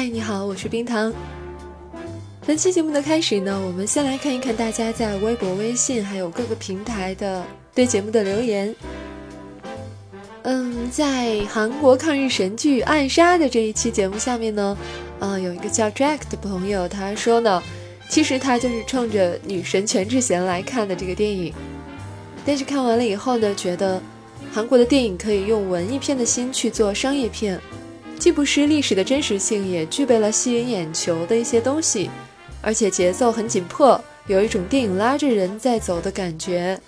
嗨，你好，我是冰糖。本期节目的开始呢，我们先来看一看大家在微博、微信还有各个平台的对节目的留言。嗯，在韩国抗日神剧《暗杀》的这一期节目下面呢，呃，有一个叫 Jack 的朋友，他说呢，其实他就是冲着女神全智贤来看的这个电影，但是看完了以后呢，觉得韩国的电影可以用文艺片的心去做商业片，既不失历史的真实性，也具备了吸引眼球的一些东西，而且节奏很紧迫，有一种电影拉着人在走的感觉。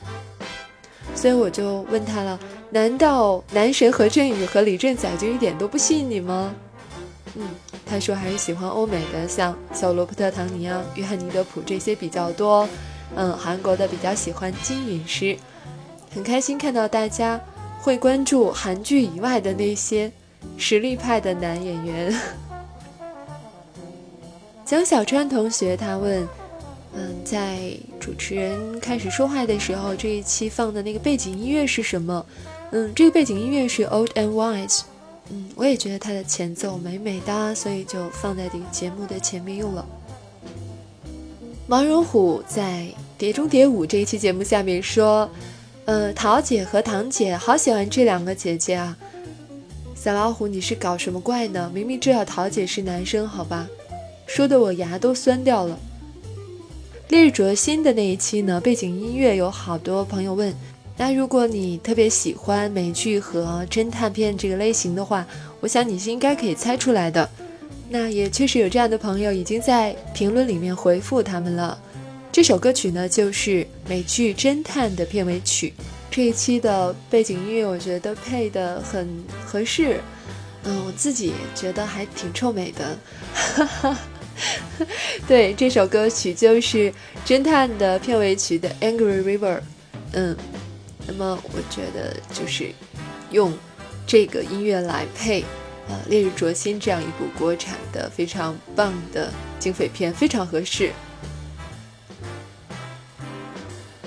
所以我就问他了。难道男神何振宇和李正宰就一点都不吸引你吗？嗯，他说还是喜欢欧美的，像小罗伯特·唐尼啊、约翰尼·德普这些比较多。嗯，韩国的比较喜欢金允诗。很开心看到大家会关注韩剧以外的那些实力派的男演员。蒋小川同学他问，嗯，在主持人开始说话的时候，这一期放的那个背景音乐是什么？嗯，这个背景音乐是 Old and Wise，嗯，我也觉得它的前奏美美哒，所以就放在这个节目的前面用了。王荣虎在《碟中谍五》这一期节目下面说：“呃，桃姐和堂姐好喜欢这两个姐姐啊。”小老虎，你是搞什么怪呢？明明知道桃姐是男生，好吧？说的我牙都酸掉了。烈日灼心的那一期呢，背景音乐有好多朋友问。那如果你特别喜欢美剧和侦探片这个类型的话，我想你是应该可以猜出来的。那也确实有这样的朋友已经在评论里面回复他们了。这首歌曲呢，就是美剧《侦探》的片尾曲。这一期的背景音乐我觉得配的很合适，嗯，我自己觉得还挺臭美的。哈哈，对，这首歌曲就是《侦探》的片尾曲的《Angry River》，嗯。那么我觉得就是用这个音乐来配呃《烈日灼心》这样一部国产的非常棒的警匪片非常合适。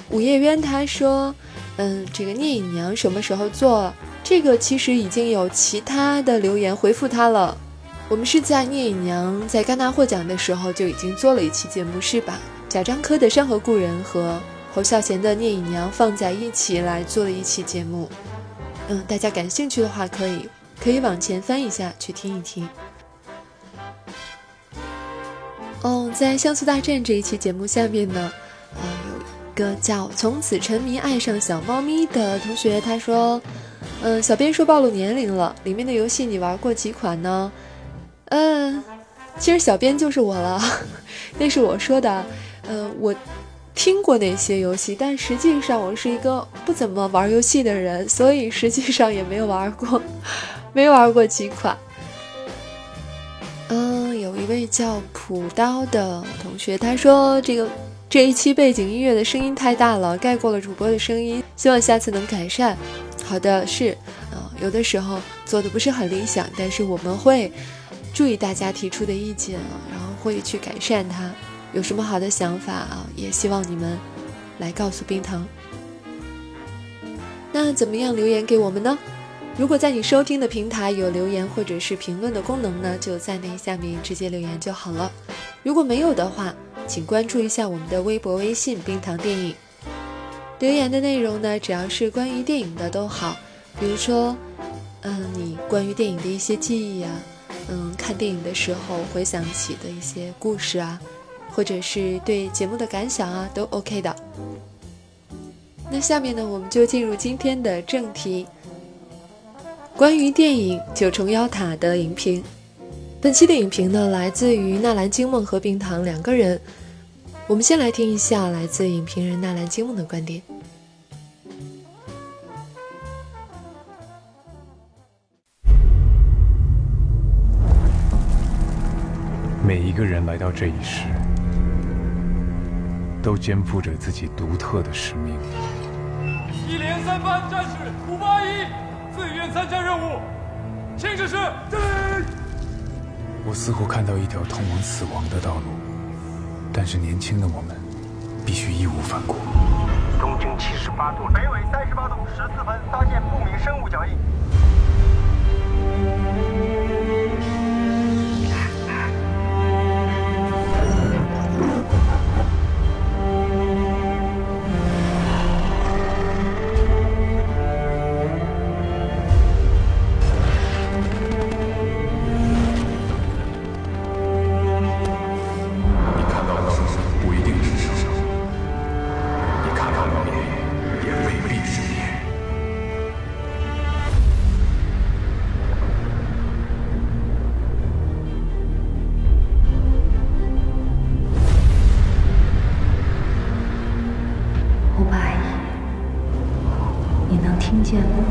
午夜渊他说：“嗯，这个聂隐娘什么时候做？这个其实已经有其他的留言回复他了。我们是在聂隐娘在戛纳获奖的时候就已经做了一期节目，是吧？贾樟柯的《山河故人》和。”侯孝贤的《聂隐娘》放在一起来做了一期节目，嗯，大家感兴趣的话，可以可以往前翻一下去听一听。哦，在《像素大战》这一期节目下面呢，呃，有一个叫“从此沉迷爱上小猫咪”的同学，他说：“嗯，小编说暴露年龄了，里面的游戏你玩过几款呢？”嗯，其实小编就是我了，那是我说的，呃，我。听过那些游戏，但实际上我是一个不怎么玩游戏的人，所以实际上也没有玩过，没玩过几款。嗯，有一位叫朴刀的同学，他说这个这一期背景音乐的声音太大了，盖过了主播的声音，希望下次能改善。好的，是，啊，有的时候做的不是很理想，但是我们会注意大家提出的意见啊，然后会去改善它。有什么好的想法啊？也希望你们来告诉冰糖。那怎么样留言给我们呢？如果在你收听的平台有留言或者是评论的功能呢，就在那下面直接留言就好了。如果没有的话，请关注一下我们的微博、微信“冰糖电影”。留言的内容呢，只要是关于电影的都好，比如说，嗯，你关于电影的一些记忆啊，嗯，看电影的时候回想起的一些故事啊。或者是对节目的感想啊，都 OK 的。那下面呢，我们就进入今天的正题，关于电影《九重妖塔》的影评。本期的影评呢，来自于纳兰金梦和冰糖两个人。我们先来听一下来自影评人纳兰金梦的观点。每一个人来到这一世。都肩负着自己独特的使命。一连三班战士五八一自愿参加任务，请指示。我似乎看到一条通往死亡的道路，但是年轻的我们必须义无反顾。东经七十八度，北纬三十八度十四分，发现不明生物脚印。听见吗？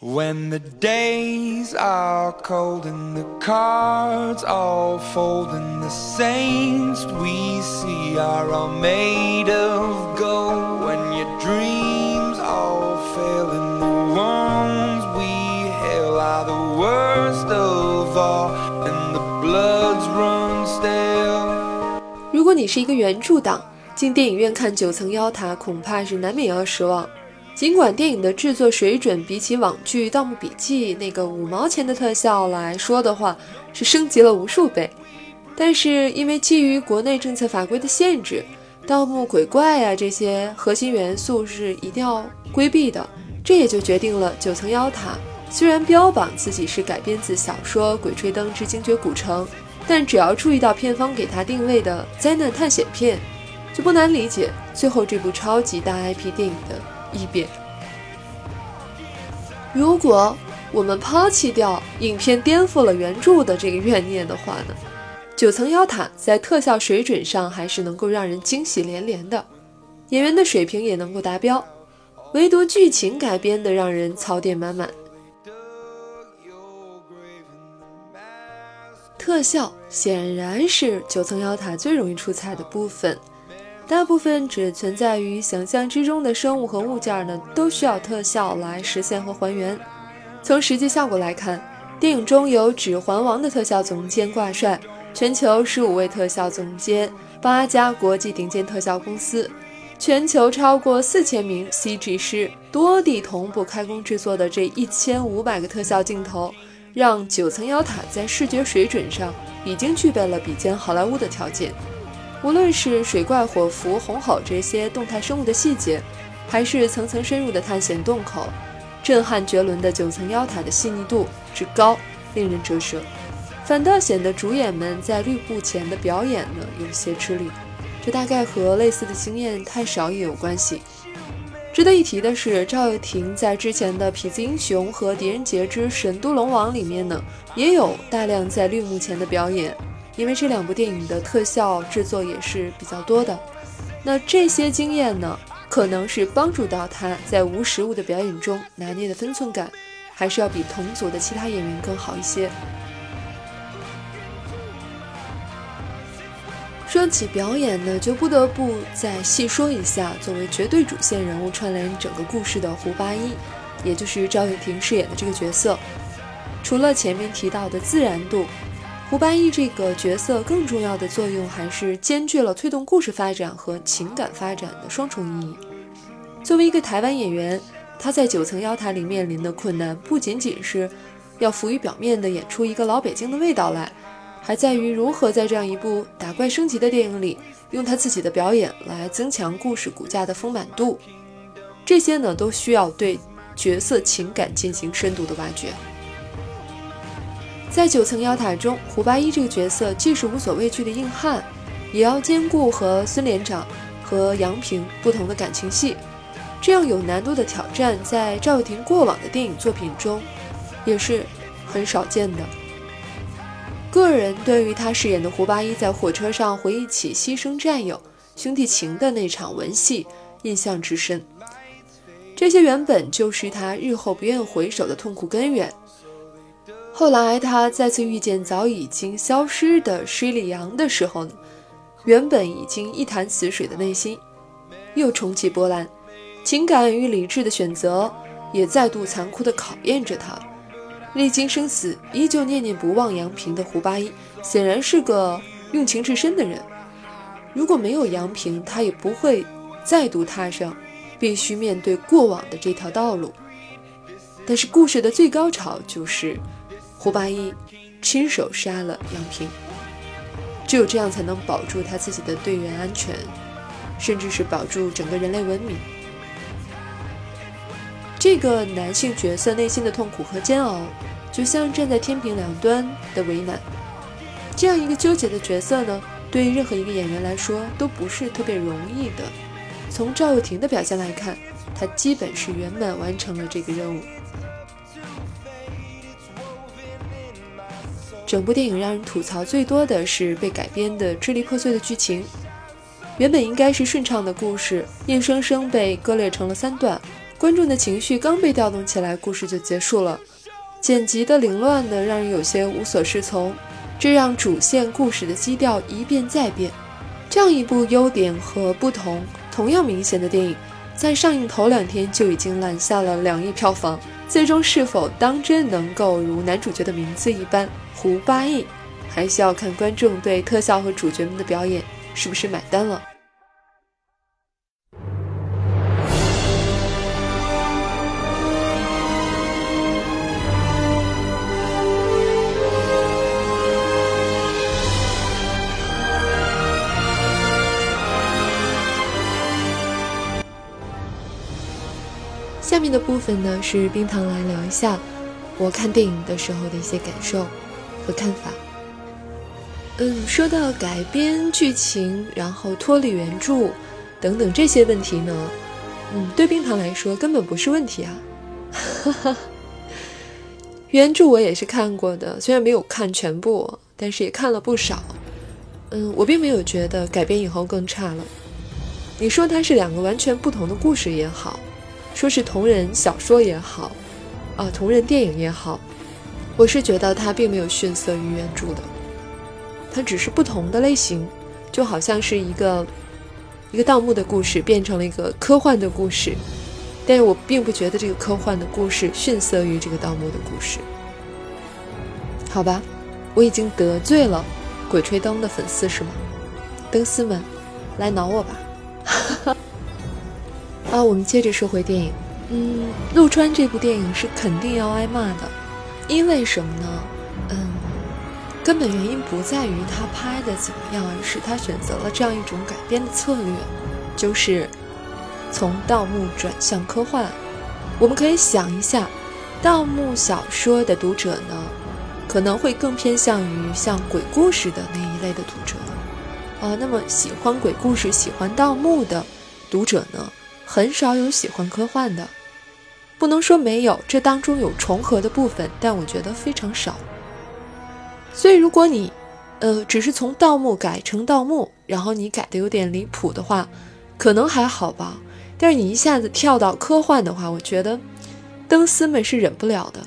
When the days are cold and the cards all fold and the saints we see are all made of gold when your dreams all fail and the wounds we hail are the worst of all and the bloods run stale 如果你是一个原着党， 进电影院看《九层妖塔》，恐怕是难免要失望。尽管电影的制作水准比起网剧《盗墓笔记》那个五毛钱的特效来说的话，是升级了无数倍，但是因为基于国内政策法规的限制，盗墓鬼怪啊这些核心元素是一定要规避的，这也就决定了《九层妖塔》虽然标榜自己是改编自小说《鬼吹灯之精绝古城》，但只要注意到片方给它定位的灾难探险片，就不难理解最后这部超级大 IP 电影的。异变。如果我们抛弃掉影片颠覆了原著的这个怨念的话呢，九层妖塔在特效水准上还是能够让人惊喜连连的，演员的水平也能够达标，唯独剧情改编的让人槽点满满。特效显然是九层妖塔最容易出彩的部分。大部分只存在于想象之中的生物和物件呢，都需要特效来实现和还原。从实际效果来看，电影中有《指环王》的特效总监挂帅，全球十五位特效总监，八家国际顶尖特效公司，全球超过四千名 CG 师，多地同步开工制作的这一千五百个特效镜头，让九层妖塔在视觉水准上已经具备了比肩好莱坞的条件。无论是水怪、火蝠、红吼这些动态生物的细节，还是层层深入的探险洞口，震撼绝伦的九层妖塔的细腻度之高，令人折舌。反倒显得主演们在绿布前的表演呢有些吃力，这大概和类似的经验太少也有关系。值得一提的是，赵又廷在之前的《痞子英雄》和《狄仁杰之神都龙王》里面呢，也有大量在绿幕前的表演。因为这两部电影的特效制作也是比较多的，那这些经验呢，可能是帮助到他在无实物的表演中拿捏的分寸感，还是要比同组的其他演员更好一些。说起表演呢，就不得不再细说一下作为绝对主线人物串联整个故事的胡八一，也就是赵又廷饰演的这个角色。除了前面提到的自然度。胡八一这个角色更重要的作用还是兼具了推动故事发展和情感发展的双重意义。作为一个台湾演员，他在九层妖塔里面临的困难不仅仅是要浮于表面的演出一个老北京的味道来，还在于如何在这样一部打怪升级的电影里，用他自己的表演来增强故事骨架的丰满度。这些呢，都需要对角色情感进行深度的挖掘。在九层妖塔中，胡八一这个角色既是无所畏惧的硬汉，也要兼顾和孙连长和杨平不同的感情戏。这样有难度的挑战，在赵又廷过往的电影作品中也是很少见的。个人对于他饰演的胡八一在火车上回忆起牺牲战友、兄弟情的那场文戏，印象之深。这些原本就是他日后不愿回首的痛苦根源。后来他再次遇见早已经消失的施里阳的时候呢，原本已经一潭死水的内心又重启波澜，情感与理智的选择也再度残酷地考验着他。历经生死依旧念念不忘杨平的胡八一，显然是个用情至深的人。如果没有杨平，他也不会再度踏上必须面对过往的这条道路。但是故事的最高潮就是。胡八一亲手杀了杨平，只有这样才能保住他自己的队员安全，甚至是保住整个人类文明。这个男性角色内心的痛苦和煎熬，就像站在天平两端的为难。这样一个纠结的角色呢，对于任何一个演员来说都不是特别容易的。从赵又廷的表现来看，他基本是圆满完成了这个任务。整部电影让人吐槽最多的是被改编的支离破碎的剧情。原本应该是顺畅的故事，硬生生被割裂成了三段。观众的情绪刚被调动起来，故事就结束了。剪辑的凌乱的让人有些无所适从，这让主线故事的基调一变再变。这样一部优点和不同同样明显的电影，在上映头两天就已经揽下了两亿票房，最终是否当真能够如男主角的名字一般胡八一，还需要看观众对特效和主角们的表演是不是买单了。下面的部分呢，是冰糖来聊一下我看电影的时候的一些感受和看法。嗯，说到改编剧情，然后脱离原著等等这些问题呢，嗯，对冰糖来说根本不是问题啊。原著我也是看过的，虽然没有看全部，但是也看了不少。嗯，我并没有觉得改编以后更差了。你说它是两个完全不同的故事也好。说是同人小说也好，啊，同人电影也好，我是觉得它并没有逊色于原著的，它只是不同的类型，就好像是一个一个盗墓的故事变成了一个科幻的故事，但是我并不觉得这个科幻的故事逊色于这个盗墓的故事。好吧，我已经得罪了《鬼吹灯》的粉丝是吗？灯丝们，来挠我吧！啊，我们接着说回电影。嗯，陆川这部电影是肯定要挨骂的，因为什么呢？嗯，根本原因不在于他拍的怎么样，而是他选择了这样一种改编的策略，就是从盗墓转向科幻。我们可以想一下，盗墓小说的读者呢，可能会更偏向于像鬼故事的那一类的读者。啊，那么喜欢鬼故事、喜欢盗墓的读者呢？很少有喜欢科幻的，不能说没有，这当中有重合的部分，但我觉得非常少。所以，如果你，呃，只是从盗墓改成盗墓，然后你改的有点离谱的话，可能还好吧。但是你一下子跳到科幻的话，我觉得灯丝们是忍不了的。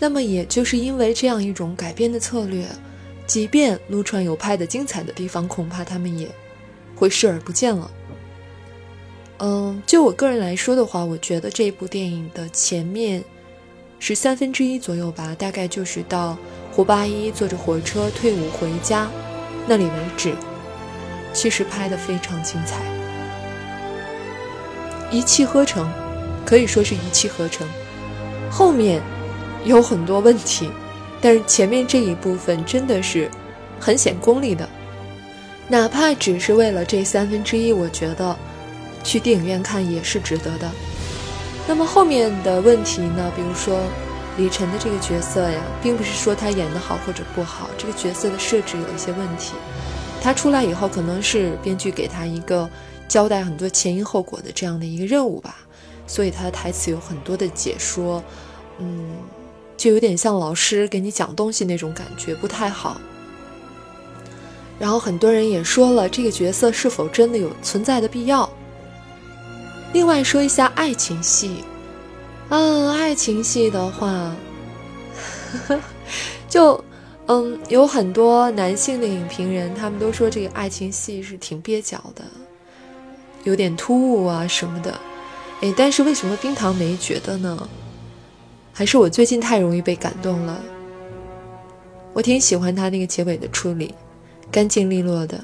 那么，也就是因为这样一种改编的策略，即便陆川有拍的精彩的地方，恐怕他们也会视而不见了。嗯，就我个人来说的话，我觉得这部电影的前面是三分之一左右吧，大概就是到胡八一坐着火车退伍回家那里为止，其实拍的非常精彩，一气呵成，可以说是一气呵成。后面有很多问题，但是前面这一部分真的是很显功力的，哪怕只是为了这三分之一，我觉得。去电影院看也是值得的。那么后面的问题呢？比如说李晨的这个角色呀，并不是说他演得好或者不好，这个角色的设置有一些问题。他出来以后，可能是编剧给他一个交代很多前因后果的这样的一个任务吧，所以他的台词有很多的解说，嗯，就有点像老师给你讲东西那种感觉，不太好。然后很多人也说了，这个角色是否真的有存在的必要？另外说一下爱情戏，嗯，爱情戏的话，就嗯，有很多男性的影评人，他们都说这个爱情戏是挺蹩脚的，有点突兀啊什么的。哎，但是为什么冰糖没觉得呢？还是我最近太容易被感动了。我挺喜欢他那个结尾的处理，干净利落的。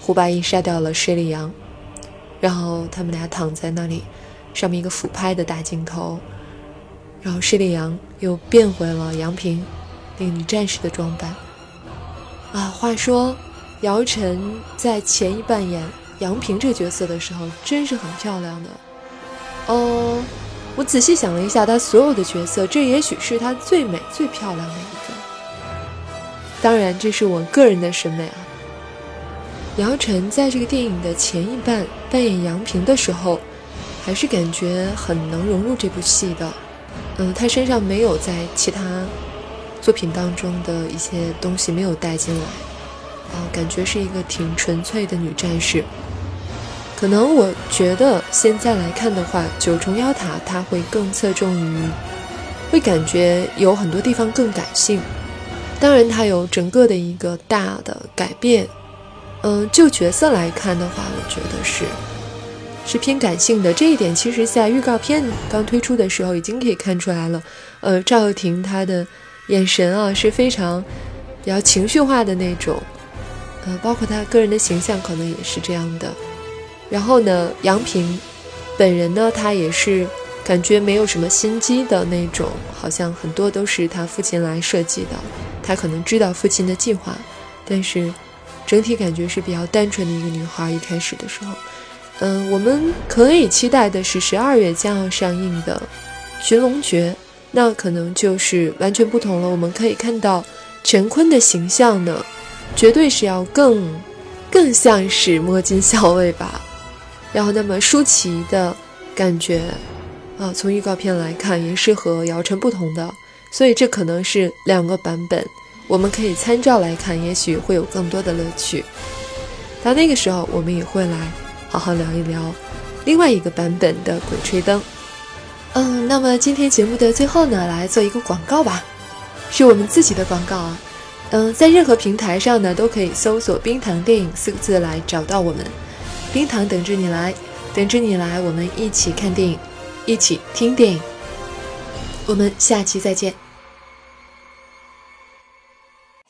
胡八一杀掉了施利阳。然后他们俩躺在那里，上面一个俯拍的大镜头，然后施丽阳又变回了杨平那个女战士的装扮。啊，话说姚晨在前一扮演杨平这个角色的时候，真是很漂亮的。哦，我仔细想了一下，她所有的角色，这也许是她最美、最漂亮的一个。当然，这是我个人的审美啊。姚晨在这个电影的前一半扮演杨平的时候，还是感觉很能融入这部戏的。嗯，她身上没有在其他作品当中的一些东西没有带进来，啊感觉是一个挺纯粹的女战士。可能我觉得现在来看的话，九重妖塔它会更侧重于，会感觉有很多地方更感性。当然，它有整个的一个大的改变。嗯，就角色来看的话，我觉得是是偏感性的。这一点其实，在预告片刚推出的时候已经可以看出来了。呃，赵又廷他的眼神啊是非常比较情绪化的那种。呃，包括他个人的形象可能也是这样的。然后呢，杨平本人呢，他也是感觉没有什么心机的那种，好像很多都是他父亲来设计的。他可能知道父亲的计划，但是整体感觉是比较单纯的一个女孩。一开始的时候，嗯，我们可以期待的是十二月将要上映的《寻龙诀》，那可能就是完全不同了。我们可以看到陈坤的形象呢，绝对是要更更像是摸金校尉吧。然后，那么舒淇的感觉，啊，从预告片来看也是和姚晨不同的。所以这可能是两个版本，我们可以参照来看，也许会有更多的乐趣。到那个时候，我们也会来好好聊一聊另外一个版本的《鬼吹灯》。嗯，那么今天节目的最后呢，来做一个广告吧，是我们自己的广告啊。嗯，在任何平台上呢，都可以搜索“冰糖电影”四个字来找到我们。冰糖等着你来，等着你来，我们一起看电影，一起听电影。我们下期再见。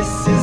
This is